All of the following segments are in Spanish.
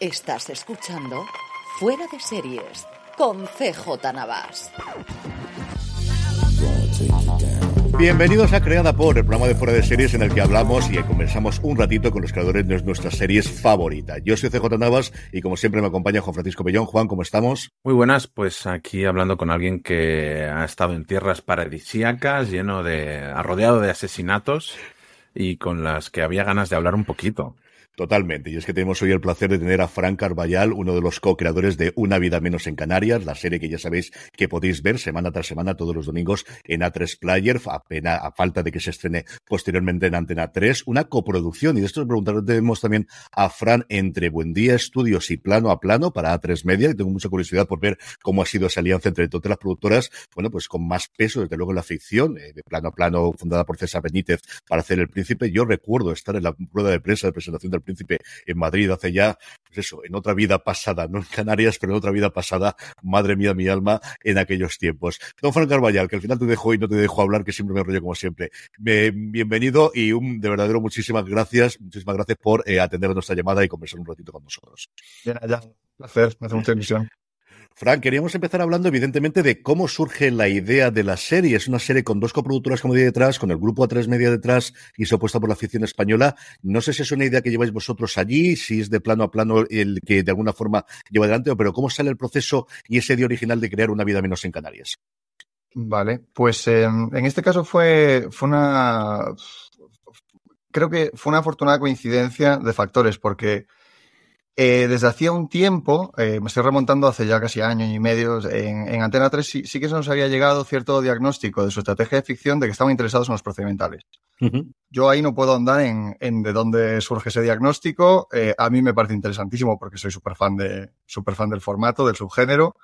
Estás escuchando Fuera de Series con CJ Navas. Bienvenidos a Creada por, el programa de Fuera de Series en el que hablamos y conversamos un ratito con los creadores de nuestras series favoritas. Yo soy CJ Navas y como siempre me acompaña Juan Francisco Bellón. Juan, ¿cómo estamos? Muy buenas, pues aquí hablando con alguien que ha estado en tierras paradisíacas, lleno de, rodeado de asesinatos y con las que había ganas de hablar un poquito. Totalmente. Y es que tenemos hoy el placer de tener a Frank Carballal, uno de los co-creadores de Una vida menos en Canarias, la serie que ya sabéis que podéis ver semana tras semana todos los domingos en A3 Player, a, a falta de que se estrene posteriormente en Antena 3. Una coproducción, y de esto preguntaremos también a Fran entre Buendía Estudios y Plano a Plano para A3 Media, y tengo mucha curiosidad por ver cómo ha sido esa alianza entre todas las productoras, bueno, pues con más peso, desde luego, en la ficción, eh, de Plano a Plano, fundada por César Benítez para hacer El Príncipe. Yo recuerdo estar en la rueda de prensa de presentación del en Madrid hace ya, pues eso, en otra vida pasada, no en Canarias, pero en otra vida pasada, madre mía, mi alma, en aquellos tiempos. Don Frank Carballal, que al final te dejo y no te dejo hablar, que siempre me rollo como siempre. bienvenido y un de verdadero muchísimas gracias, muchísimas gracias por eh, atender nuestra llamada y conversar un ratito con nosotros. Bien, ya, placer, me hace mucha ilusión. Frank, queríamos empezar hablando evidentemente de cómo surge la idea de la serie. Es una serie con dos coproductoras como dije detrás, con el grupo A3 Media detrás y opuesta por la afición española. No sé si es una idea que lleváis vosotros allí, si es de plano a plano el que de alguna forma lleva adelante, pero cómo sale el proceso y ese idea original de crear una vida menos en Canarias. Vale, pues em, en este caso fue, fue una... Creo que fue una afortunada coincidencia de factores, porque eh, desde hacía un tiempo, eh, me estoy remontando hace ya casi año y medio, en, Antena 3 sí, que se nos había llegado cierto diagnóstico de su estrategia de ficción de que estaban interesados en los procedimentales. Yo ahí no puedo andar en, de dónde surge ese diagnóstico. Eh, a mí me parece interesantísimo porque soy súper fan, de, super fan del formato, del subgénero.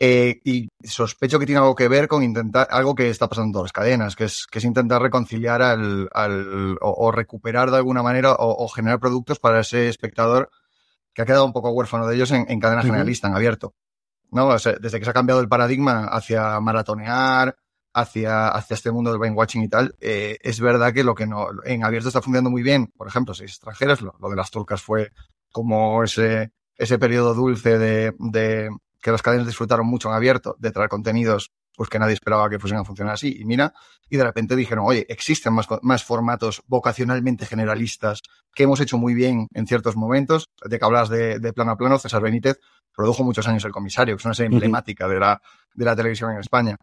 y sospecho que tiene algo que ver con intentar, algo que está pasando en todas las cadenas, que es, que es intentar reconciliar al, al o, recuperar de alguna manera o generar productos para ese espectador que ha quedado un poco huérfano de ellos en, cadena generalista, en abierto. ¿no? desde que se ha cambiado el paradigma hacia maratonear, hacia, hacia este mundo del brain watching y tal, eh, es verdad que lo que no, en abierto está funcionando muy bien. Por ejemplo, si extranjeros, lo, lo de las turcas fue como ese, ese periodo dulce de, de que las cadenas disfrutaron mucho en abierto, de traer contenidos pues que nadie esperaba que fuesen a funcionar así. Y mira, y de repente dijeron, oye, existen más, más formatos vocacionalmente generalistas que hemos hecho muy bien en ciertos momentos. De que hablas de, plano a plano, César Benítez produjo muchos años El Comisario, que es una serie emblemática de la, de la televisión en España.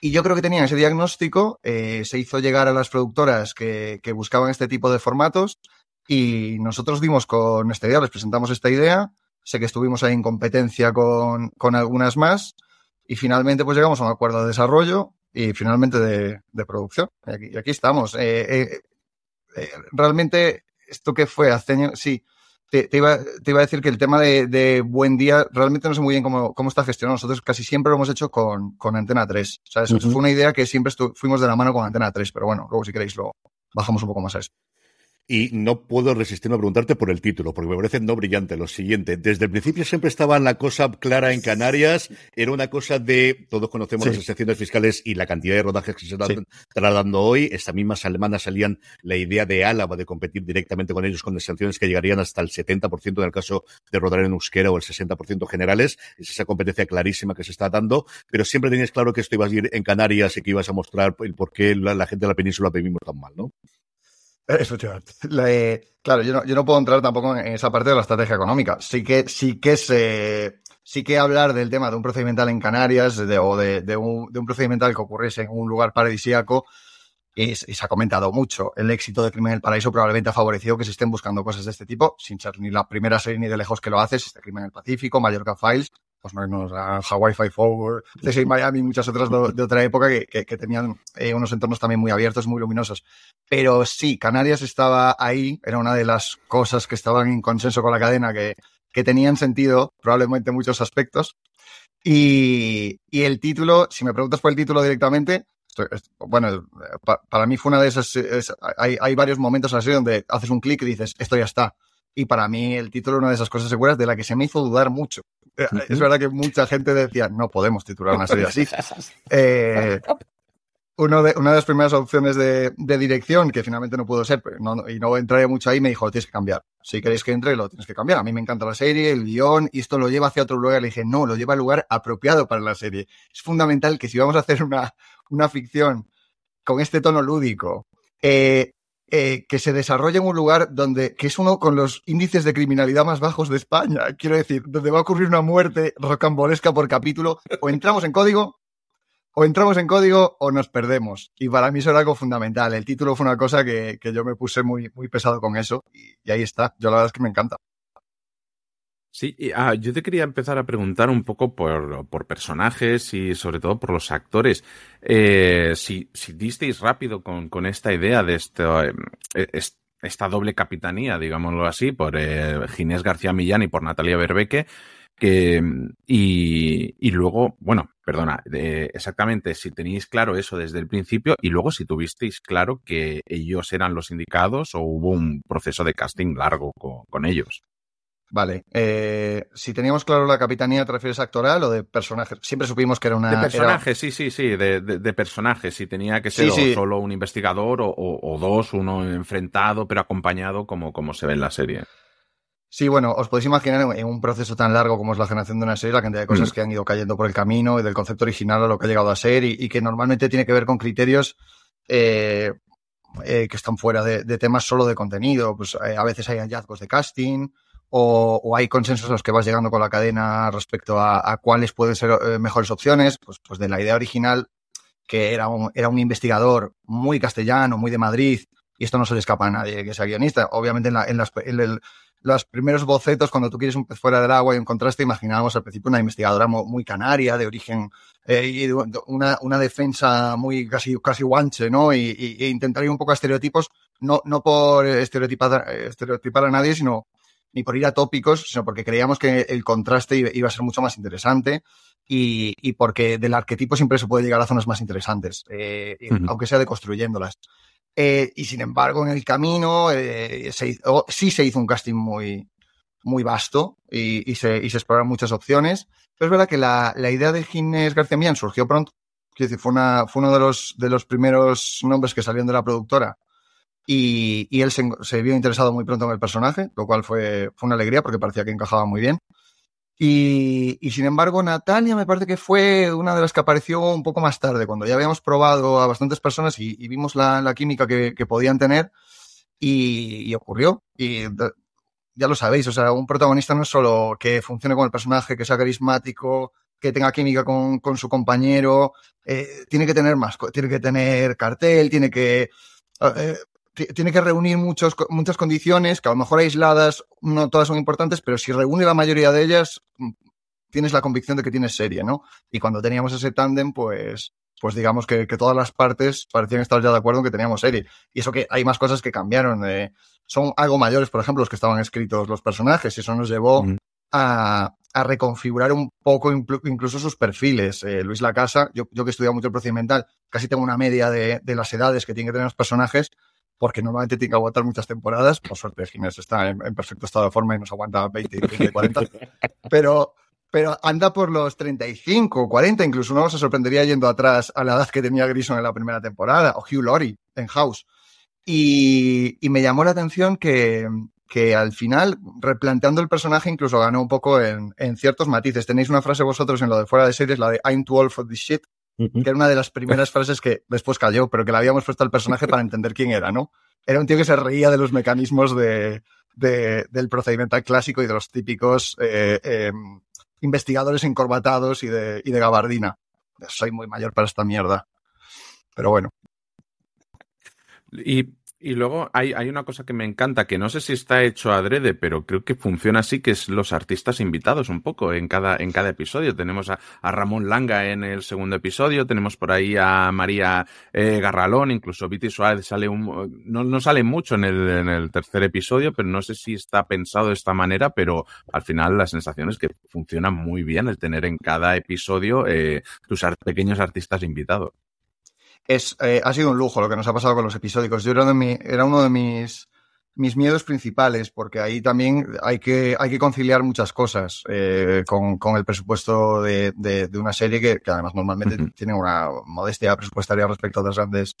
Y yo creo que tenían ese diagnóstico, eh, se hizo llegar a las productoras que, que buscaban este tipo de formatos y nosotros dimos con esta idea, les presentamos esta idea, sé que estuvimos ahí en competencia con, con algunas más, y finalmente pues llegamos a un acuerdo de desarrollo y finalmente de, producción. Y aquí, estamos. Eh, eh, eh, realmente, esto que fue hace años, sí, te, iba, te, iba, a decir que el tema de, buen día realmente no sé muy bien cómo, cómo está gestionado. Nosotros casi siempre lo hemos hecho con, con Antena 3. O sea, eso fue una idea que siempre fuimos de la mano con Antena 3, pero bueno, luego si queréis lo bajamos un poco más a eso. Y no puedo resistirme a preguntarte por el título, porque me parece no brillante. Lo siguiente, desde el principio siempre estaba la cosa clara en Canarias, era una cosa de, todos conocemos las excepciones fiscales y la cantidad de rodajes que se están tratando hoy. Estas mismas alemanas salían la idea de Álava de competir directamente con ellos con sanciones que llegarían hasta el 70% en el caso de rodar en euskera o el 60% generales. Es esa competencia clarísima que se está dando, pero siempre tenías claro que esto iba a ir en Canarias y que ibas a mostrar el por qué la, la gente de la península vivimos tan mal, ¿no? claro, yo no, yo no puedo entrar tampoco en esa parte de la estrategia económica. Sí que, sí que se, sí que hablar del tema de un procedimental en Canarias o de, un, de, un, procedimental que ocurriese en un lugar paradisíaco y, se ha comentado mucho. El éxito de Crimen en el Paraíso probablemente ha favorecido que se estén buscando cosas de este tipo, sin ser ni la primera serie ni de lejos que lo hace, este Crimen en el Pacífico, Mallorca Files, pues no, a Hawaii Five-O, CSI Miami muchas otras de, otra época que, que, tenían eh, unos entornos también muy abiertos, muy luminosos. Pero sí, Canarias estaba ahí, era una de las cosas que estaban en consenso con la cadena que, que tenían sentido, probablemente en muchos aspectos. Y, y, el título, si me preguntas por el título directamente, bueno, para mí fue una de esas, hay, hay, varios momentos así donde haces un clic y dices, esto ya está. Y para mí el título es una de esas cosas seguras de la que se me hizo dudar mucho. Es verdad que mucha gente decía, no podemos titular una serie así. Eh, uno de, una de las primeras opciones de, de dirección, que finalmente no pudo ser, no, y no entraré mucho ahí, me dijo, tienes que cambiar. Si queréis que entre, lo tienes que cambiar. A mí me encanta la serie, el guion, y esto lo lleva hacia otro lugar. Le dije, no, lo lleva al lugar apropiado para la serie. Es fundamental que si vamos a hacer una, una ficción con este tono lúdico, eh, eh, que se desarrolle en un lugar donde, que es uno con los índices de criminalidad más bajos de España, quiero decir, donde va a ocurrir una muerte rocambolesca por capítulo, o entramos en código o entramos en código o nos perdemos. Y para mí eso era algo fundamental. El título fue una cosa que, que yo me puse muy, muy pesado con eso y, ahí está. Yo la verdad es que me encanta. Sí, ah, yo te quería empezar a preguntar un poco por, personajes y sobre todo por los actores. Eh, si, si disteis rápido con, con esta idea de eh, esta doble capitanía, digámoslo así, por eh, Ginés García Millán y por Natalia Berbeque, que, y, y, luego, bueno, perdona, exactamente, si teníais claro eso desde el principio y luego si tuvisteis claro que ellos eran los indicados o hubo un proceso de casting largo con, con ellos. Vale, eh, si teníamos claro la capitanía, ¿te refieres a actoral o de personajes? Siempre supimos que era una... De personajes, era... sí, sí, sí, de, de, de, personajes, si tenía que ser sí, sí. solo un investigador o, o, o, dos, uno enfrentado pero acompañado como, como se ve en la serie. Sí, bueno, os podéis imaginar en un proceso tan largo como es la generación de una serie, la cantidad de cosas mm. que han ido cayendo por el camino y del concepto original a lo que ha llegado a ser y, y que normalmente tiene que ver con criterios eh, eh, que están fuera de, de, temas solo de contenido. Pues eh, a veces hay hallazgos de casting o, hay consensos a los que vas llegando con la cadena respecto a, cuáles pueden ser eh, mejores opciones. Pues, pues de la idea original, que era un, era un investigador muy castellano, muy de Madrid, y esto no se le escapa a nadie que sea guionista. Obviamente en, la, en, las, en el los primeros bocetos, cuando tú quieres un pez fuera del agua y un contraste, imaginábamos al principio una investigadora muy canaria, de origen, eh, y una, una defensa muy casi, casi guanche, ¿no? Y, y, e intentaría un poco estereotipos, no, no por estereotipar, estereotipar a nadie, sino ni por ir a tópicos, sino porque creíamos que el contraste iba a ser mucho más interesante y, y porque del arquetipo siempre se puede llegar a zonas más interesantes, eh, uh -huh. aunque sea deconstruyéndolas. Eh, y sin embargo, en el camino eh, se hizo, sí se hizo un casting muy, muy vasto y, y, se, y, se, exploraron muchas opciones. Pero es verdad que la, la idea de Ginés García Millán surgió pronto. Quiero decir, fue, una, fue uno de los, de los primeros nombres que salieron de la productora. Y, y él se, se, vio interesado muy pronto en el personaje, lo cual fue, fue una alegría porque parecía que encajaba muy bien. Y, y, sin embargo, Natalia me parece que fue una de las que apareció un poco más tarde, cuando ya habíamos probado a bastantes personas y, y vimos la, la química que, que, podían tener y, y, ocurrió. Y ya lo sabéis, o sea, un protagonista no es solo que funcione con el personaje, que sea carismático, que tenga química con, con su compañero, eh, tiene que tener más, tiene que tener cartel, tiene que... Eh, tiene que reunir muchos, muchas condiciones que a lo mejor aisladas no todas son importantes, pero si reúne la mayoría de ellas, mm, tienes la convicción de que tienes serie, ¿no? Y cuando teníamos ese tándem, pues, pues digamos que, que, todas las partes parecían estar ya de acuerdo en que teníamos serie. Y eso que hay más cosas que cambiaron. Eh, son algo mayores, por ejemplo, los que estaban escritos los personajes, y eso nos llevó mm. a, a, reconfigurar un poco incluso sus perfiles. Eh, Luis Lacasa, yo, yo que he estudiado mucho el procedimental, casi tengo una media de, de las edades que tienen que tener los personajes, porque normalmente tiene que aguantar muchas temporadas. Por suerte, Ginés está en, en, perfecto estado de forma y nos aguanta 20, 30, 40. Pero, pero anda por los 35, 40, incluso uno se sorprendería yendo atrás a la edad que tenía Grison en la primera temporada, o Hugh Laurie en House. Y, y me llamó la atención que, que al final, replanteando el personaje, incluso ganó un poco en, en, ciertos matices. Tenéis una frase vosotros en lo de fuera de series, la de I'm too old for this shit, que era una de las primeras frases que después cayó, pero que le habíamos puesto al personaje para entender quién era, ¿no? Era un tío que se reía de los mecanismos de, de del procedimiento clásico y de los típicos eh, eh, investigadores encorbatados y de, y de gabardina. Soy muy mayor para esta mierda. Pero bueno. Y y luego hay, hay, una cosa que me encanta, que no sé si está hecho adrede, pero creo que funciona así, que es los artistas invitados un poco en cada, en cada episodio. Tenemos a, a Ramón Langa en el segundo episodio, tenemos por ahí a María eh, Garralón, incluso Viti Suárez sale un, no, no sale mucho en el, en el tercer episodio, pero no sé si está pensado de esta manera, pero al final la sensación es que funciona muy bien el tener en cada episodio eh, tus pequeños artistas invitados es, eh, ha sido un lujo lo que nos ha pasado con los episódicos. Yo era, de mi, era uno de mis, mis miedos principales, porque ahí también hay que, hay que conciliar muchas cosas eh, con, con, el presupuesto de, de, de una serie que, que, además normalmente uh -huh. tiene una modestia presupuestaria respecto a otras grandes,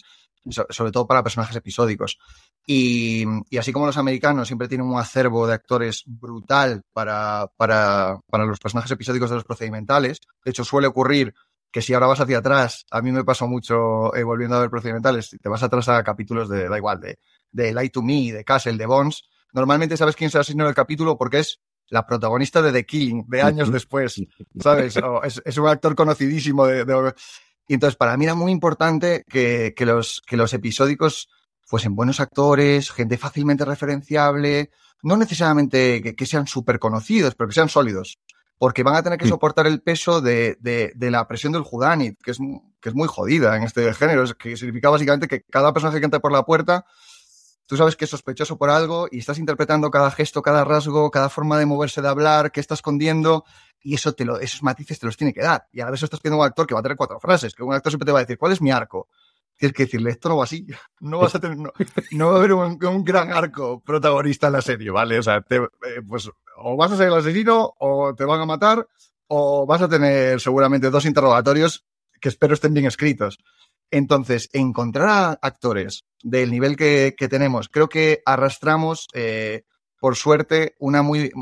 sobre todo para personajes episódicos. Y, y, así como los americanos siempre tienen un acervo de actores brutal para, para, para los personajes episódicos de los procedimentales, de hecho suele ocurrir que si ahora vas hacia atrás, a mí me pasó mucho eh, volviendo a ver procedimentales, te vas atrás a capítulos de, da igual, de, de Light to Me, de Castle, de Bones, normalmente sabes quién se asignó en el capítulo porque es la protagonista de The Killing, de años después, ¿sabes? O es, es, un actor conocidísimo de, de... Y entonces, para mí era muy importante que, que, los, que los episódicos fuesen buenos actores, gente fácilmente referenciable, no necesariamente que, que sean súper conocidos, pero que sean sólidos porque van a tener que soportar el peso de, de, de la presión del Judanit, que es, que es muy jodida en este género, que significa básicamente que cada personaje que entra por la puerta, tú sabes que es sospechoso por algo y estás interpretando cada gesto, cada rasgo, cada forma de moverse, de hablar, que está escondiendo, y eso te lo, esos matices te los tiene que dar. Y a la vez estás pidiendo a un actor que va a tener cuatro frases, que un actor siempre te va a decir, ¿cuál es mi arco? Tienes que decirle, esto no va así. No vas a tener, no, no va a haber un, un, gran arco protagonista en la serie, ¿vale? O sea, te, eh, pues o vas a ser el asesino, o te van a matar, o vas a tener seguramente dos interrogatorios que espero estén bien escritos. Entonces, encontrar a actores del nivel que, que tenemos, creo que arrastramos, eh, por suerte, una muy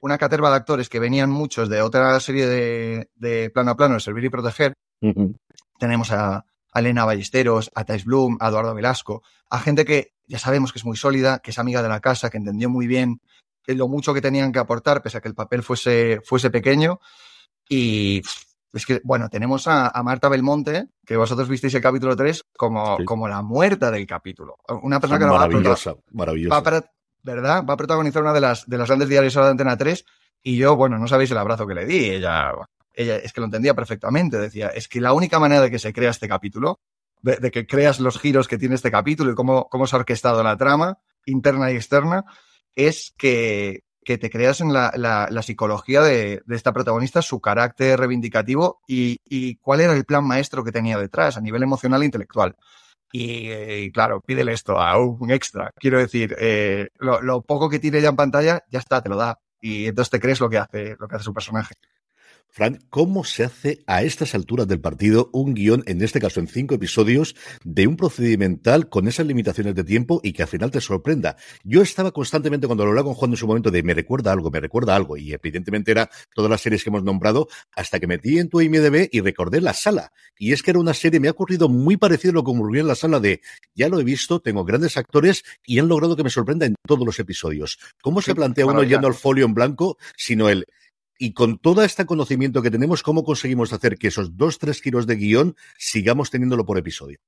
una caterva de actores que venían muchos de otra serie de, de plano a plano, de servir y proteger. Uh -huh. Tenemos a, a Elena Ballesteros, a Thais Bloom, a Eduardo Velasco, a gente que ya sabemos que es muy sólida, que es amiga de la casa, que entendió muy bien lo mucho que tenían que aportar, pese a que el papel fuese, fuese pequeño. Y es que, bueno, tenemos a, a Marta Belmonte, que vosotros visteis el capítulo 3, como, sí. como la muerta del capítulo. Una persona que maravillosa, va a, maravillosa. Va a, ¿Verdad? Va a protagonizar una de las, de las grandes diarios de Antena 3. Y yo, bueno, no sabéis el abrazo que le di. Ella, ella es que lo entendía perfectamente. Decía, es que la única manera de que se crea este capítulo, de, que creas los giros que tiene este capítulo y cómo, cómo se ha orquestado la trama, interna y externa, es que, que te creas en la, la, la psicología de, de, esta protagonista, su carácter reivindicativo y, y, cuál era el plan maestro que tenía detrás a nivel emocional e intelectual. Y, y claro, pídele esto a un extra. Quiero decir, eh, lo, lo, poco que tiene ella en pantalla, ya está, te lo da. Y entonces te crees lo que hace, lo que hace su personaje. Frank, ¿cómo se hace a estas alturas del partido un guion, en este caso en cinco episodios, de un procedimental con esas limitaciones de tiempo y que al final te sorprenda? Yo estaba constantemente cuando lo hablaba con Juan en su momento de me recuerda algo, me recuerda algo, y evidentemente era todas las series que hemos nombrado, hasta que metí en tu IMDB y recordé La Sala. Y es que era una serie, me ha ocurrido muy parecido a lo que ocurrió en La Sala de, ya lo he visto, tengo grandes actores y han logrado que me sorprenda en todos los episodios. ¿Cómo se plantea uno yendo al folio en blanco, sino el y con todo este conocimiento que tenemos, ¿cómo conseguimos hacer que esos dos, tres giros de guion sigamos teniéndolo por episodio?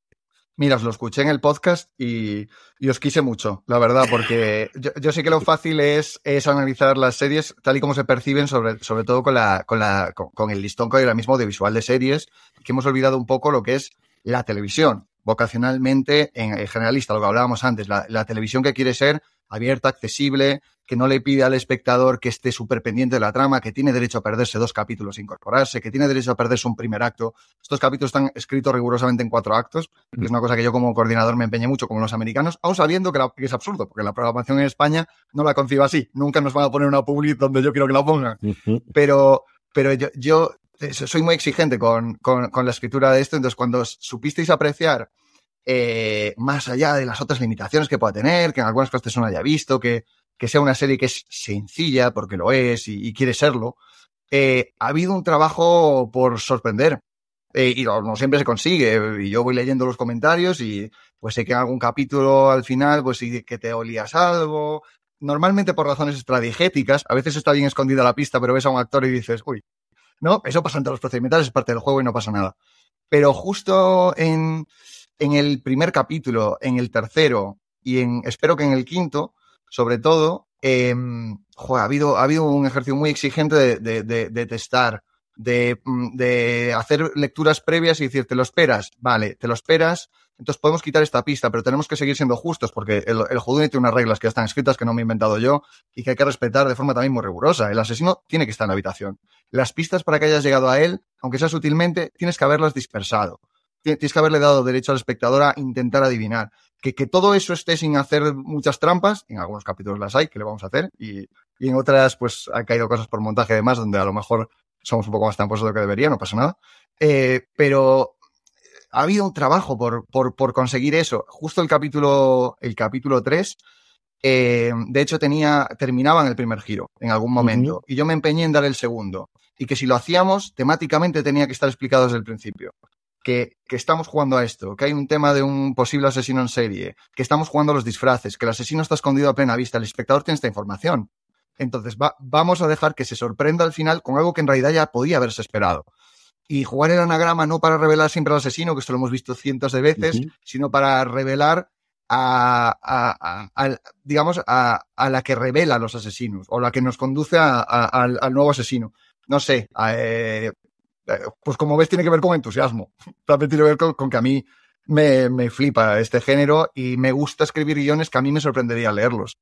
Mira, os lo escuché en el podcast y, y os quise mucho, la verdad, porque yo, yo, sé que lo fácil es, es analizar las series tal y como se perciben, sobre, sobre todo con, la, con, la, con, con el listón que hay ahora mismo audiovisual de series, que hemos olvidado un poco lo que es la televisión, vocacionalmente en, en generalista, lo que hablábamos antes, la, la televisión que quiere ser abierta, accesible, que no le pide al espectador que esté súper pendiente de la trama, que tiene derecho a perderse dos capítulos e incorporarse, que tiene derecho a perderse un primer acto. Estos capítulos están escritos rigurosamente en cuatro actos, que es una cosa que yo como coordinador me empeñé mucho como los americanos, aún sabiendo que, la, que es absurdo, porque la programación en España no la concibo así. Nunca nos van a poner una public donde yo quiero que la pongan. Pero, pero yo, yo soy muy exigente con, con, con la escritura de esto, entonces cuando supisteis apreciar eh, más allá de las otras limitaciones que pueda tener, que en algunas cosas no haya visto, que, que sea una serie que es sencilla, porque lo es y, quiere serlo, eh, ha habido un trabajo por sorprender. Eh, y no, siempre se consigue. Y yo voy leyendo los comentarios y pues sé que en algún capítulo al final, pues sí que te olías algo. Normalmente por razones estradigéticas, a veces está bien escondida la pista, pero ves a un actor y dices, uy, no, eso pasa entre los procedimentales, es parte del juego y no pasa nada. Pero justo en, en el primer capítulo, en el tercero y en, espero que en el quinto, sobre todo, eh, ha, habido, ha habido un ejercicio muy exigente de, de, de, de testar, de, de, hacer lecturas previas y decir, ¿te lo esperas? Vale, te lo esperas, entonces podemos quitar esta pista, pero tenemos que seguir siendo justos porque el, el tiene unas reglas que ya están escritas, que no me he inventado yo y que hay que respetar de forma también muy rigurosa. El asesino tiene que estar en la habitación. Las pistas para que hayas llegado a él, aunque sea sutilmente, tienes que haberlas dispersado tienes que haberle dado derecho al espectador a intentar adivinar. que, que, todo eso esté sin hacer muchas trampas, en algunos capítulos las hay, que le vamos a hacer, y, y en otras pues han caído cosas por montaje de más, donde a lo mejor somos un poco más tramposos de lo que debería, no pasa nada. Eh, pero ha habido un trabajo por, por, por, conseguir eso. Justo el capítulo, el capítulo 3, eh, de hecho tenía, terminaba en el primer giro en algún momento, uh -huh. y yo me empeñé en dar el segundo. Y que si lo hacíamos, temáticamente tenía que estar explicado desde el principio. Que, que, estamos jugando a esto, que hay un tema de un posible asesino en serie, que estamos jugando a los disfraces, que el asesino está escondido a plena vista, el espectador tiene esta información. Entonces va, vamos a dejar que se sorprenda al final con algo que en realidad ya podía haberse esperado. Y jugar el anagrama no para revelar siempre al asesino, que esto lo hemos visto cientos de veces, uh -huh. sino para revelar a, a, a, a digamos, a, la que revela a los asesinos o la que nos conduce al, al, nuevo asesino. No sé, eh, pues como ves tiene que ver con entusiasmo. También tiene que ver con, con que a mí me, me, flipa este género y me gusta escribir guiones que a mí me sorprendería leerlos.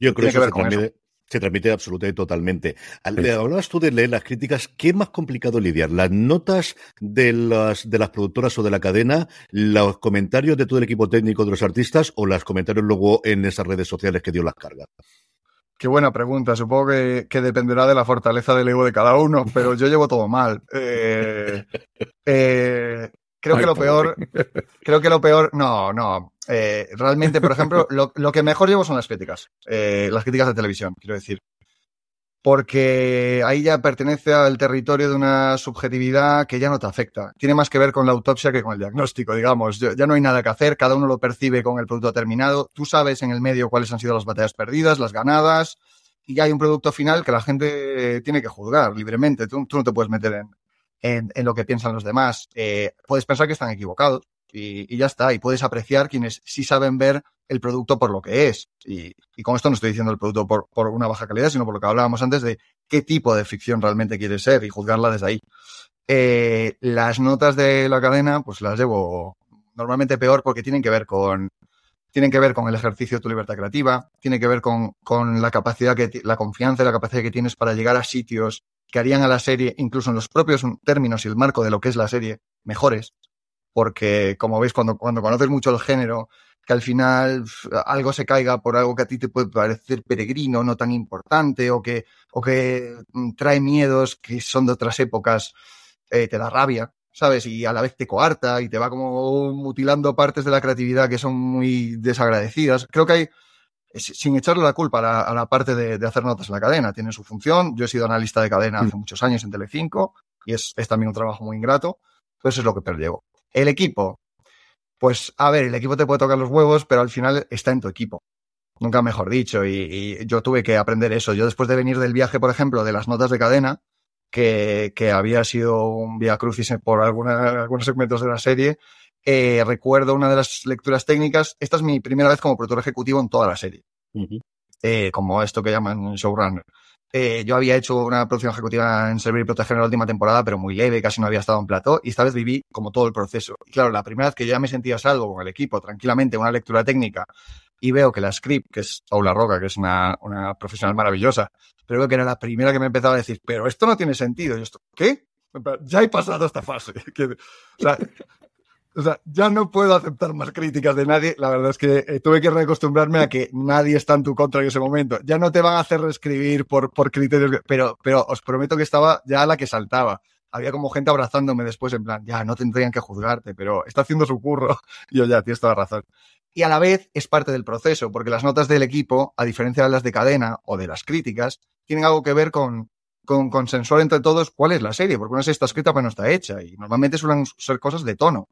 Yo creo que, que se, transmite, eso. se transmite absolutamente y totalmente. Sí. Hablabas tú de leer las críticas. ¿Qué es más complicado lidiar? ¿Las notas de las, de las productoras o de la cadena? ¿Los comentarios de todo el equipo técnico de los artistas? ¿O los comentarios luego en esas redes sociales que dio las cargas? Qué buena pregunta. Supongo que, que, dependerá de la fortaleza del ego de cada uno, pero yo llevo todo mal. Eh, eh, creo Ay, que lo peor, creo que lo peor, no, no. Eh, realmente, por ejemplo, lo, lo, que mejor llevo son las críticas, eh, las críticas de televisión, quiero decir. Porque ahí ya pertenece al territorio de una subjetividad que ya no te afecta. Tiene más que ver con la autopsia que con el diagnóstico, digamos. Ya no hay nada que hacer, cada uno lo percibe con el producto terminado. Tú sabes en el medio cuáles han sido las batallas perdidas, las ganadas, y hay un producto final que la gente tiene que juzgar libremente. Tú, no te puedes meter en, en, en, lo que piensan los demás. Eh, puedes pensar que están equivocados y, ya está. Y puedes apreciar quienes sí saben ver el producto por lo que es. Y, con esto no estoy diciendo el producto por, por, una baja calidad, sino por lo que hablábamos antes de qué tipo de ficción realmente quiere ser y juzgarla desde ahí. Eh, las notas de la cadena, pues las llevo normalmente peor porque tienen que ver con tienen que ver con el ejercicio de tu libertad creativa, tiene que ver con, con la capacidad que, la confianza y la capacidad que tienes para llegar a sitios que harían a la serie, incluso en los propios términos y el marco de lo que es la serie, mejores. Porque, como veis, cuando, cuando conoces mucho el género, que al final algo se caiga por algo que a ti te puede parecer peregrino, no tan importante, o que, o que trae miedos que son de otras épocas, eh, te da rabia, ¿sabes? Y a la vez te coarta y te va como mutilando partes de la creatividad que son muy desagradecidas. Creo que hay, sin echarle la culpa a la, a la parte de, de, hacer notas en la cadena, tiene su función. Yo he sido analista de cadena hace mm. muchos años en Telecinco y es, es también un trabajo muy ingrato, pero eso es lo que perdió. El equipo, pues a ver, el equipo te puede tocar los huevos, pero al final está en tu equipo. Nunca mejor dicho, y, y yo tuve que aprender eso. Yo después de venir del viaje, por ejemplo, de las notas de cadena, que, que había sido un via crucis por alguna, algunos segmentos de la serie, eh, recuerdo una de las lecturas técnicas. Esta es mi primera vez como productor ejecutivo en toda la serie. Uh -huh. eh, como esto que llaman showrunner. Eh, yo había hecho una producción ejecutiva en Servir y Proteger en la última temporada, pero muy leve, casi no había estado en plató, y esta vez viví como todo el proceso. Y claro, la primera vez que yo ya me sentía salvo con el equipo, tranquilamente, una lectura técnica, y veo que la script, que es Paula Roca, que es una, una profesional maravillosa, pero veo que era la primera que me empezaba a decir, pero esto no tiene sentido. ¿qué? Ya he pasado esta fase. o, sea, o sea, ya no puedo aceptar más críticas de nadie. La verdad es que eh, tuve que reacostumbrarme a que nadie está en tu contra en ese momento. Ya no te van a hacer reescribir por, por criterios, pero, pero os prometo que estaba ya la que saltaba. Había como gente abrazándome después en plan, ya no tendrían que juzgarte, pero está haciendo su curro. Yo ya, tienes toda razón y a la vez es parte del proceso, porque las notas del equipo, a diferencia de las de cadena o de las críticas, tienen algo que ver con, con consensuar entre todos cuál es la serie, porque una serie está escrita pero no está hecha, y normalmente suelen ser cosas de tono.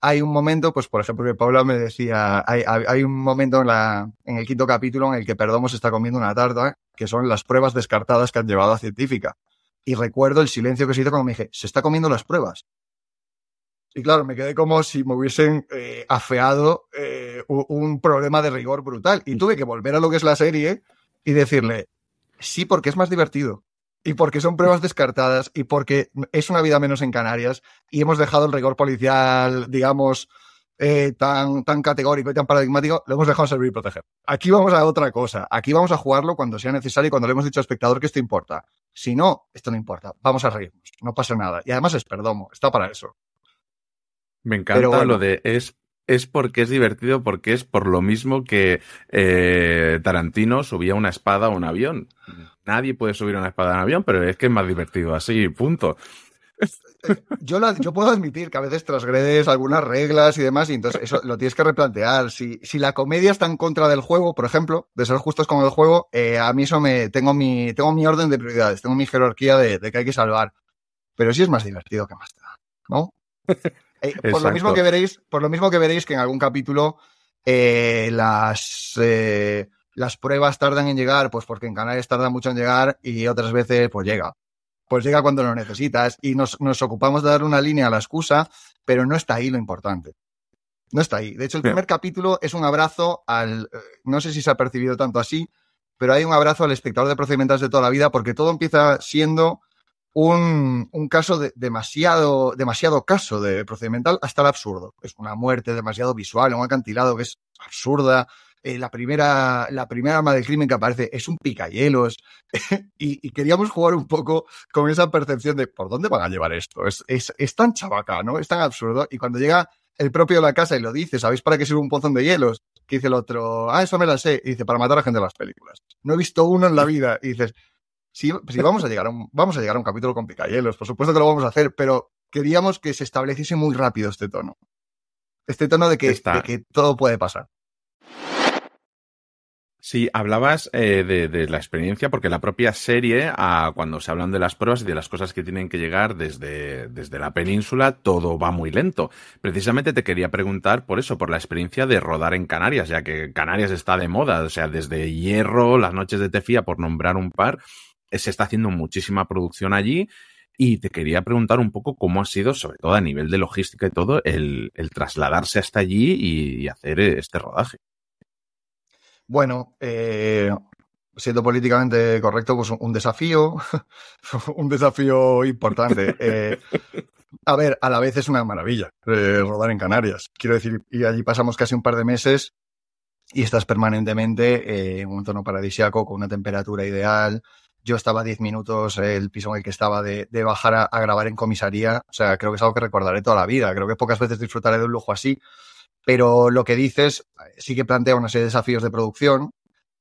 Hay un momento, pues por ejemplo, que Paula me decía, hay, un momento en, la, en el quinto capítulo en el que Perdomo se está comiendo una tarta, que son las pruebas descartadas que han llevado a científica. Y recuerdo el silencio que se hizo cuando me dije, se está comiendo las pruebas. Y claro, me quedé como si me hubiesen eh, afeado eh, un problema de rigor brutal. Y tuve que volver a lo que es la serie y decirle, sí, porque es más divertido. Y porque son pruebas descartadas y porque es una vida menos en Canarias y hemos dejado el rigor policial, digamos, eh, tan, tan categórico y tan paradigmático, lo hemos dejado servir y proteger. Aquí vamos a otra cosa. Aquí vamos a jugarlo cuando sea necesario y cuando le hemos dicho al espectador que esto importa. Si no, esto no importa. Vamos a reírnos. No pasa nada. Y además es perdomo. Está para eso. Me encanta bueno. lo de es es porque es divertido, porque es por lo mismo que eh, Tarantino subía una espada a un avión. Nadie puede subir una espada a un avión, pero es que es más divertido así, punto. Yo, yo puedo admitir que a veces transgredes algunas reglas y demás, y entonces eso lo tienes que replantear. Si, si la comedia está en contra del juego, por ejemplo, de ser justos con el juego, eh, a mí eso me tengo mi, tengo mi orden de prioridades, tengo mi jerarquía de, de que hay que salvar. Pero sí es más divertido que más ¿no? Eh, por lo mismo que veréis, por lo mismo que veréis que en algún capítulo eh, las eh, las pruebas tardan en llegar, pues porque en Canarias tarda mucho en llegar y otras veces pues llega. Pues llega cuando lo necesitas y nos, nos ocupamos de dar una línea a la excusa, pero no está ahí lo importante. No está ahí. De hecho, el primer capítulo es un abrazo al. No sé si se ha percibido tanto así, pero hay un abrazo al espectador de procedimentales de toda la vida, porque todo empieza siendo un, un caso de, demasiado, demasiado caso de procedimental hasta el absurdo. Es una muerte demasiado visual, un acantilado que es absurda. Eh, la primera, la primera arma del crimen que aparece es un picayelos. y, y, queríamos jugar un poco con esa percepción de por dónde van a llevar esto. Es, es, es tan chavaca, ¿no? Es tan absurdo. Y cuando llega el propio de la casa y lo dice, ¿sabéis para qué sirve un pozón de hielos? Que dice el otro, ah, eso me la sé. Y dice, para matar a gente en las películas. No he visto uno en la vida. Y dices, si, vamos, a llegar a un, vamos a llegar a un capítulo con picayelos, por supuesto que lo vamos a hacer, pero queríamos que se estableciese muy rápido este tono. Este tono de que, de que todo puede pasar. Sí, hablabas eh, de, de, la experiencia, porque la propia serie, a, cuando se hablan de las pruebas y de las cosas que tienen que llegar desde, desde la península, todo va muy lento. Precisamente te quería preguntar por eso, por la experiencia de rodar en Canarias, ya que Canarias está de moda, o sea, desde Hierro, las noches de Tefía, por nombrar un par, se está haciendo muchísima producción allí y te quería preguntar un poco cómo ha sido, sobre todo a nivel de logística y todo, el, trasladarse hasta allí y, hacer este rodaje. Bueno, eh, siendo políticamente correcto, pues un desafío, un desafío importante. Eh, a ver, a la vez es una maravilla eh, rodar en Canarias. Quiero decir, y allí pasamos casi un par de meses y estás permanentemente en un tono paradisiaco, con una temperatura ideal, yo estaba 10 minutos, el piso en el que estaba, de, de bajar a, a, grabar en comisaría. O sea, creo que es algo que recordaré toda la vida. Creo que pocas veces disfrutaré de un lujo así. Pero lo que dices sí que plantea una serie de desafíos de producción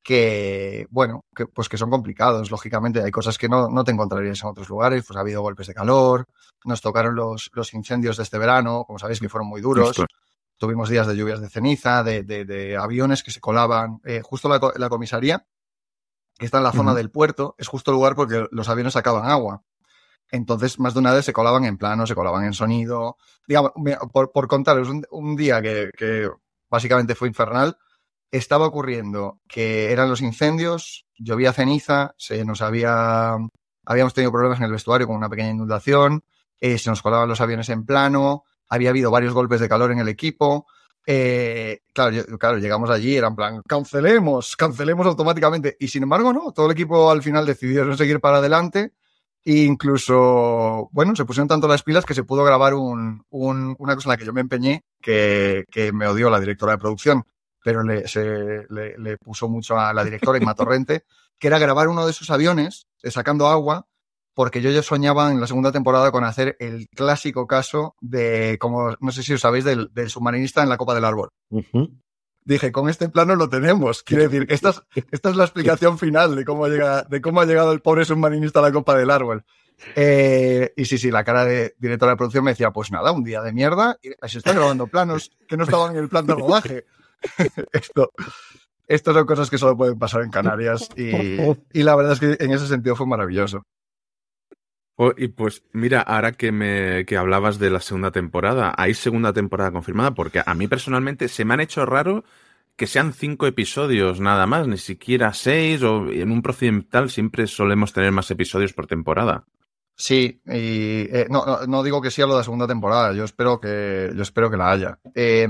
que, bueno, que, pues que son complicados. Lógicamente, hay cosas que no, no te encontrarías en otros lugares. Pues ha habido golpes de calor, nos tocaron los, los incendios de este verano, como sabéis, que fueron muy duros. Claro. Tuvimos días de lluvias de ceniza, de, de, de aviones que se colaban. Eh, justo la, la comisaría que está en la zona uh -huh. del puerto, es justo el lugar porque los aviones sacaban agua. Entonces, más de una vez se colaban en plano, se colaban en sonido. Digamos, por, por contaros, un, un día que, que, básicamente fue infernal, estaba ocurriendo que eran los incendios, llovía ceniza, se nos había. Habíamos tenido problemas en el vestuario con una pequeña inundación, eh, se nos colaban los aviones en plano, había habido varios golpes de calor en el equipo, eh, claro, yo, claro, llegamos allí, era en plan, cancelemos, cancelemos automáticamente. Y sin embargo, no, todo el equipo al final decidió no seguir para adelante. E incluso, bueno, se pusieron tanto las pilas que se pudo grabar un, un, una cosa en la que yo me empeñé, que, que me odió la directora de producción, pero le, se, le, le puso mucho a la directora, Inma Torrente, que era grabar uno de sus aviones eh, sacando agua porque yo ya soñaba en la segunda temporada con hacer el clásico caso de, como no sé si os sabéis, del, del submarinista en la Copa del Árbol. Uh -huh. Dije, con este plano lo tenemos. Quiere decir, esta es, esta es la explicación final de cómo, llega, de cómo ha llegado el pobre submarinista a la Copa del Árbol. Eh, y sí, sí, la cara de directora de producción me decía, pues nada, un día de mierda, y se están grabando planos que no estaban en el plan de rodaje. Esto, esto son cosas que solo pueden pasar en Canarias y, y la verdad es que en ese sentido fue maravilloso. Oh, y pues mira, ahora que me que hablabas de la segunda temporada, ¿hay segunda temporada confirmada? Porque a mí personalmente se me han hecho raro que sean cinco episodios nada más, ni siquiera seis, o en un procedimental siempre solemos tener más episodios por temporada. Sí, y eh, no, no, digo que sea lo de la segunda temporada, yo espero que, yo espero que la haya. Eh,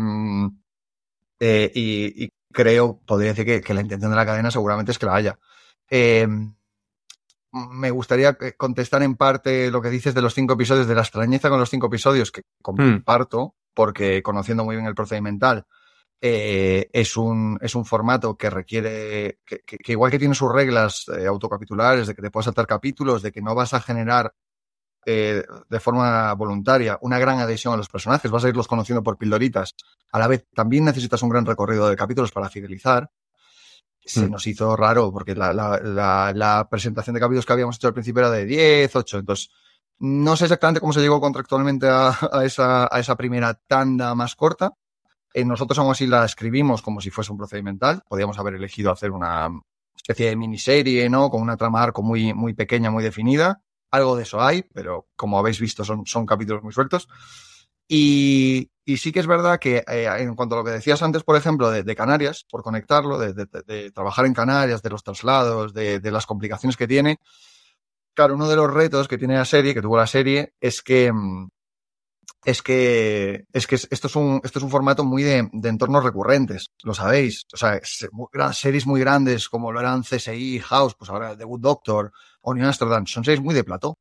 eh, y, y, creo, podría decir que, que, la intención de la cadena seguramente es que la haya. Eh, me gustaría contestar en parte lo que dices de los cinco episodios, de la extrañeza con los cinco episodios, que comparto, porque conociendo muy bien el procedimental, eh, es, un, es un formato que requiere, que igual que tiene sus reglas eh, autocapitulares, de que te puedes saltar capítulos, de que no vas a generar eh, de forma voluntaria una gran adhesión a los personajes, vas a irlos conociendo por pildoritas. A la vez, también necesitas un gran recorrido de capítulos para fidelizar. Se Mm. nos hizo raro porque la, la- la- la presentación de capítulos que habíamos hecho al principio era de 10, 8. Entonces, no sé exactamente cómo se llegó contractualmente a, a esa, a esa primera tanda más corta. Eh, nosotros aún así la escribimos como si fuese un procedimental. Podíamos haber elegido hacer una especie de miniserie, ¿no? Con una trama arco muy, muy pequeña, muy definida. Algo de eso hay, pero como habéis visto son, son capítulos muy sueltos. Y, y sí que es verdad que eh, en cuanto a lo que decías antes, por ejemplo, de, Canarias, por conectarlo, de, trabajar en Canarias, de los traslados, de, las complicaciones que tiene, claro, uno de los retos que tiene la serie, que tuvo la serie, es que mm, es que es que esto es un esto es un formato muy de, entornos recurrentes, lo sabéis, o sea, series muy grandes como lo eran CSI, House, pues ahora The Good Doctor o New Amsterdam, son series muy de plató.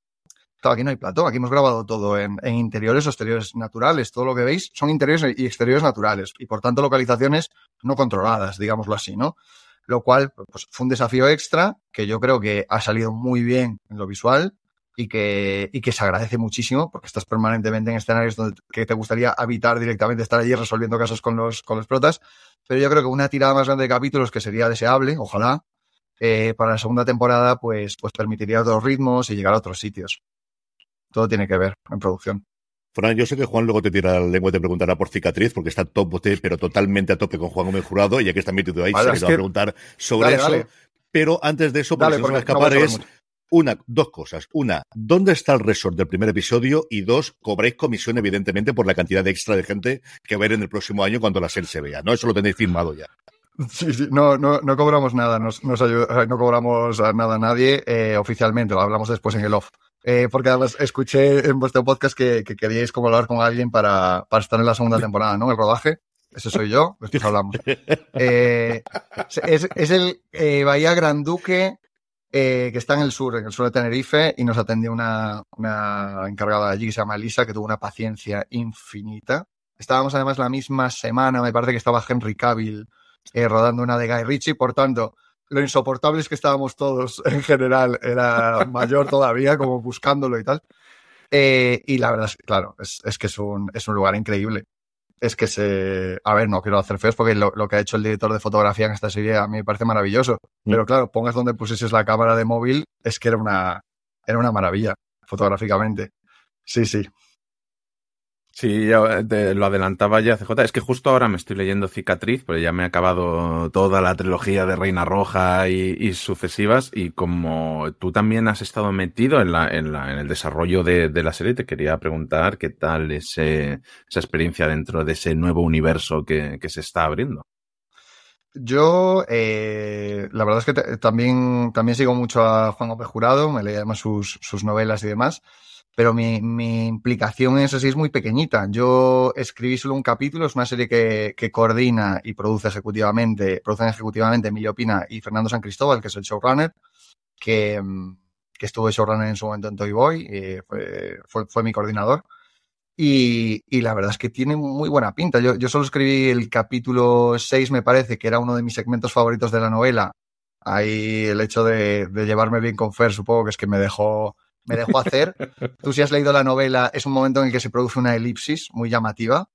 Aquí no hay plató, aquí hemos grabado todo en, en interiores o exteriores naturales. Todo lo que veis son interiores y exteriores naturales y por tanto localizaciones no controladas, digámoslo así, ¿no? Lo cual pues, fue un desafío extra que yo creo que ha salido muy bien en lo visual y que, y que se agradece muchísimo porque estás permanentemente en escenarios donde que te gustaría habitar directamente, estar allí resolviendo casos con los, con los protas. Pero yo creo que una tirada más grande de capítulos que sería deseable, ojalá, eh, para la segunda temporada, pues, pues permitiría otros ritmos y llegar a otros sitios. Todo tiene que ver en producción. Fran, yo sé que Juan luego te tira la lengua y te preguntará por cicatriz, porque está tope, pero totalmente a tope con Juan Gómez Jurado, y ya que está metido ahí, Vale, se es le va que- a preguntar sobre Dale, eso. dale. Pero antes de eso, porque Dale, se va a porque no voy a escapar, es una, dos cosas. Una, ¿dónde está el resort del primer episodio? Y dos, cobráis comisión, evidentemente, por la cantidad de extra de gente que va a ver en el próximo año cuando la serie se vea, ¿no? Eso lo tenéis firmado ya. Sí, sí, no, no, no cobramos nada, nos, nos ayuda- no cobramos nada a nadie eh, oficialmente, lo hablamos después en el off. Eh, porque además escuché en vuestro podcast que, que queríais como hablar con alguien para, para estar en la segunda temporada, ¿no? El rodaje. Ese soy yo, después hablamos. Eh, es, el eh, Bahía Gran Duque, eh, que está en el sur, en el sur de Tenerife, y nos atendió una, encargada allí que se llama Elisa, que tuvo una paciencia infinita. Estábamos además la misma semana, me parece que estaba Henry Cavill rodando una de Guy Ritchie, por tanto, lo insoportables que estábamos todos en general era mayor todavía, como buscándolo y tal. Eh, y la verdad es que, claro, es, es que es un, es un lugar increíble. Es que se. A ver, no quiero hacer feos porque lo, lo que ha hecho el director de fotografía en esta serie a mí me parece maravilloso. Pero claro, pongas donde pusieses la cámara de móvil, es que era una, era una maravilla fotográficamente. Sí, sí. Sí, ya te lo adelantaba ya CJ. Es que justo ahora me estoy leyendo Cicatriz, pero ya me he acabado toda la trilogía de Reina Roja y, sucesivas. Y como tú también has estado metido en, la, en, la, en el desarrollo de, la serie, te quería preguntar qué tal esa experiencia dentro de ese nuevo universo que, se está abriendo. Yo, eh, la verdad es que también, también sigo mucho a Juan Gómez Jurado, me leí además sus, sus novelas y demás pero mi, mi, implicación en eso sí es muy pequeñita. Yo escribí solo un capítulo, es una serie que, que coordina y produce ejecutivamente, producen ejecutivamente Emilio Pina y Fernando San Cristóbal, que es el showrunner, que, que estuvo showrunner en su momento en Toy Boy, fue, fue, fue mi coordinador. Y, y, la verdad es que tiene muy buena pinta. Yo, yo solo escribí el capítulo 6, me parece, que era uno de mis segmentos favoritos de la novela. Ahí el hecho de, de llevarme bien con Fer, supongo que es que me dejó me dejó hacer. Tú si has leído la novela, es un momento en el que se produce una elipsis muy llamativa,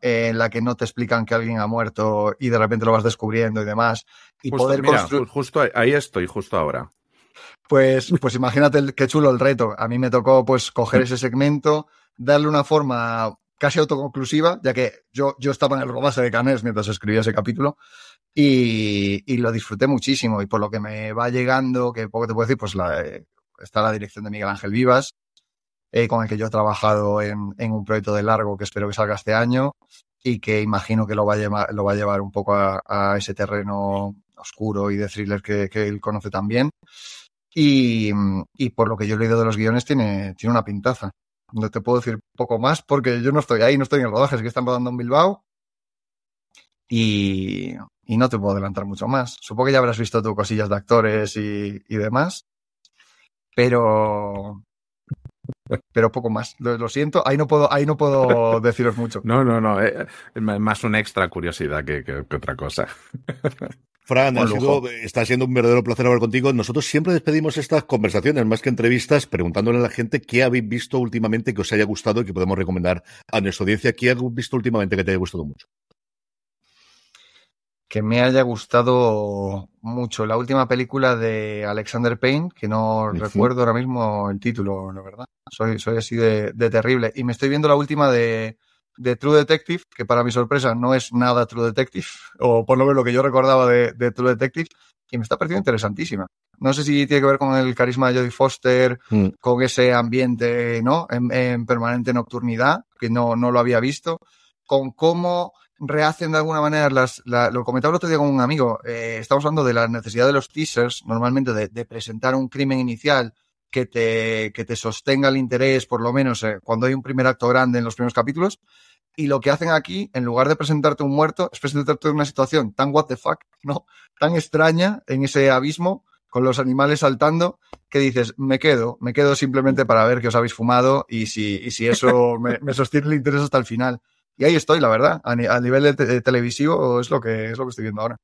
eh, en la que no te explican que alguien ha muerto y de repente lo vas descubriendo y demás. Y justo, poder mira, construir. Justo ahí estoy, justo ahora. Pues, pues imagínate el, qué chulo el reto. A mí me tocó pues coger ese segmento, darle una forma casi autoconclusiva, ya que yo, yo estaba en el rodaje de Canés mientras escribía ese capítulo. Y, y, lo disfruté muchísimo. Y por lo que me va llegando, que poco te puedo decir, pues la, eh, está la dirección de Miguel Ángel Vivas, eh, con el que yo he trabajado en, un proyecto de largo que espero que salga este año y que imagino que lo va a llevar, un poco a, ese terreno oscuro y de thriller que, él conoce también. Y, y, por lo que yo he leído de los guiones, tiene, tiene una pintaza. No te puedo decir poco más porque yo no estoy ahí, no estoy en el rodaje, es que están rodando en Bilbao. Y, y no te puedo adelantar mucho más. Supongo que ya habrás visto tú cosillas de actores y, y demás pero pero poco más. Lo, lo, siento, ahí no puedo, ahí no puedo deciros mucho. No, no, no, es eh, más una extra curiosidad que, que, que otra cosa. Fran, está siendo un verdadero placer hablar contigo. Nosotros siempre despedimos estas conversaciones, más que entrevistas, preguntándole a la gente qué habéis visto últimamente que os haya gustado y que podemos recomendar a nuestra audiencia. ¿Qué habéis visto últimamente que te haya gustado mucho? Que me haya gustado mucho. La última película de Alexander Payne, que no recuerdo ahora mismo el título, la verdad. Soy, soy así de terrible. Y me estoy viendo la última de de True Detective, que para mi sorpresa no es nada True Detective, o por lo menos lo que yo recordaba de, True Detective, y me está pareciendo interesantísima. No sé si tiene que ver con el carisma de Jodie Foster, mm. con ese ambiente, ¿no? En, permanente nocturnidad, que no, no lo había visto, con cómo rehacen de alguna manera las, lo comentaba el otro día con un amigo, eh, estamos hablando de la necesidad de los teasers, normalmente de, presentar un crimen inicial que te, que te sostenga el interés, por lo menos eh, cuando hay un primer acto grande en los primeros capítulos. Y lo que hacen aquí, en lugar de presentarte un muerto, es presentarte una situación tan what the fuck, ¿no? Tan extraña en ese abismo, con los animales saltando, que dices, me quedo, me quedo simplemente para ver que os habéis fumado y si, y si eso me, sostiene el interés hasta el final. Y ahí estoy, la verdad. A, nivel de, televisivo es lo que es lo que estoy viendo ahora.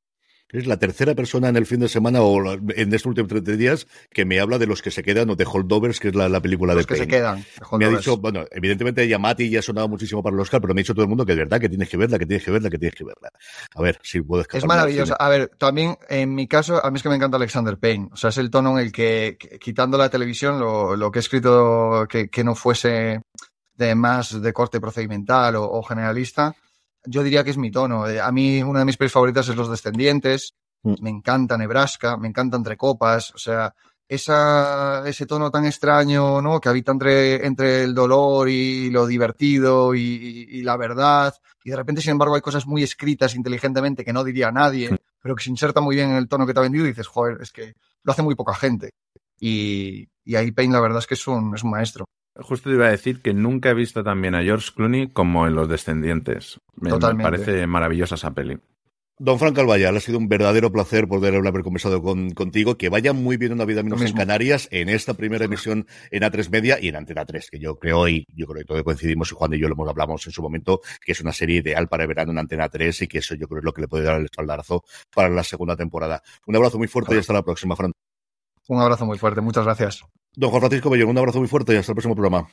Es la tercera persona en el fin de semana o en estos últimos 30 días que me habla de los que se quedan o de Holdovers, que es la, película los de que se quedan. Me ha dicho, bueno, evidentemente Yamati ya ha sonado muchísimo para el Oscar, pero me ha dicho todo el mundo que es verdad que tienes que verla, que tienes que verla, que tienes que verla. A ver si puedes Es maravillosa. A ver, también en mi caso, a mí es que me encanta Alexander Payne. O sea, es el tono en el que, quitando la televisión, lo, que he escrito que, no fuese de más de corte procedimental o generalista, yo diría que es mi tono. Eh, a mí una de mis pelis favoritas es Los Descendientes, mm. me encanta Nebraska, me encanta Entre Copas, o sea, esa, ese tono tan extraño, ¿no? Que habita entre, entre el dolor y lo divertido y, la verdad. Y de repente, sin embargo, hay cosas muy escritas inteligentemente que no diría nadie, mm. pero que se inserta muy bien en el tono que te ha vendido y dices, joder, es que lo hace muy poca gente. Y, y ahí Payne, la verdad es que es un, es un maestro. Justo te iba a decir que nunca he visto también a George Clooney como en Los Descendientes. Me, parece maravillosa esa peli. Don Frank Calvayal, ha sido un verdadero placer poder haber conversado contigo. Que vaya muy bien una vida menos en Canarias en esta primera emisión en A3 Media y en Antena 3, que yo creo y yo creo que todos coincidimos, y Juan y yo lo hemos hablamos en su momento, que es una serie ideal para verano en Antena 3 y que eso yo creo es lo que le puede dar el espaldarazo para la segunda temporada. Un abrazo muy fuerte y hasta la próxima, Fran. Un abrazo muy fuerte, muchas gracias. Don Juan Francisco Bello, un abrazo muy fuerte y hasta el próximo programa.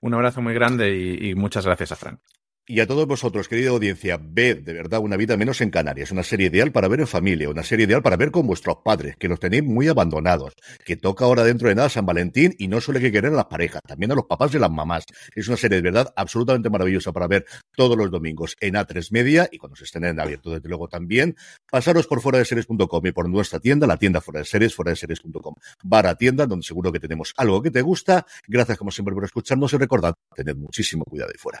Un abrazo muy grande y, muchas gracias a Fran. Y a todos vosotros, querida audiencia, ved de verdad una vida menos en Canarias, una serie ideal para ver en familia, una serie ideal para ver con vuestros padres, que los tenéis muy abandonados, que toca ahora dentro de nada San Valentín y no suele que querer a las parejas, también a los papás y las mamás. Es una serie de verdad absolutamente maravillosa para ver todos los domingos en A3 Media y cuando se estén en abierto, desde luego también. Pasaros por fuera de series.com y por nuestra tienda, la tienda fuera de series, fuera de series.com, barra tienda, donde seguro que tenemos algo que te gusta. Gracias como siempre por escucharnos y recordad, tened muchísimo cuidado ahí fuera.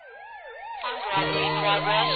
Progress.